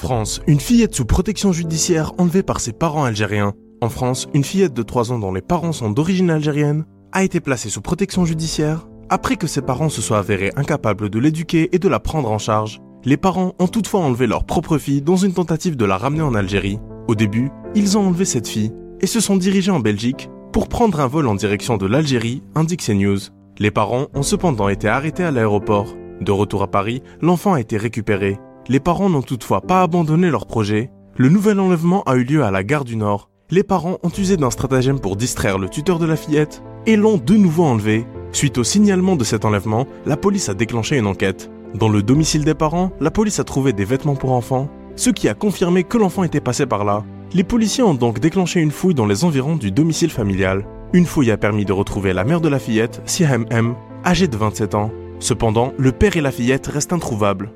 France, une fillette sous protection judiciaire enlevée par ses parents algériens. En France, une fillette de 3 ans dont les parents sont d'origine algérienne a été placée sous protection judiciaire après que ses parents se soient avérés incapables de l'éduquer et de la prendre en charge. Les parents ont toutefois enlevé leur propre fille dans une tentative de la ramener en Algérie. Au début, ils ont enlevé cette fille et se sont dirigés en Belgique pour prendre un vol en direction de l'Algérie, indique CNews. Les parents ont cependant été arrêtés à l'aéroport. De retour à Paris, l'enfant a été récupéré les parents n'ont toutefois pas abandonné leur projet. Le nouvel enlèvement a eu lieu à la gare du Nord. Les parents ont usé d'un stratagème pour distraire le tuteur de la fillette et l'ont de nouveau enlevé. Suite au signalement de cet enlèvement, la police a déclenché une enquête. Dans le domicile des parents, la police a trouvé des vêtements pour enfants, ce qui a confirmé que l'enfant était passé par là. Les policiers ont donc déclenché une fouille dans les environs du domicile familial. Une fouille a permis de retrouver la mère de la fillette, Siam M, âgée de 27 ans. Cependant, le père et la fillette restent introuvables.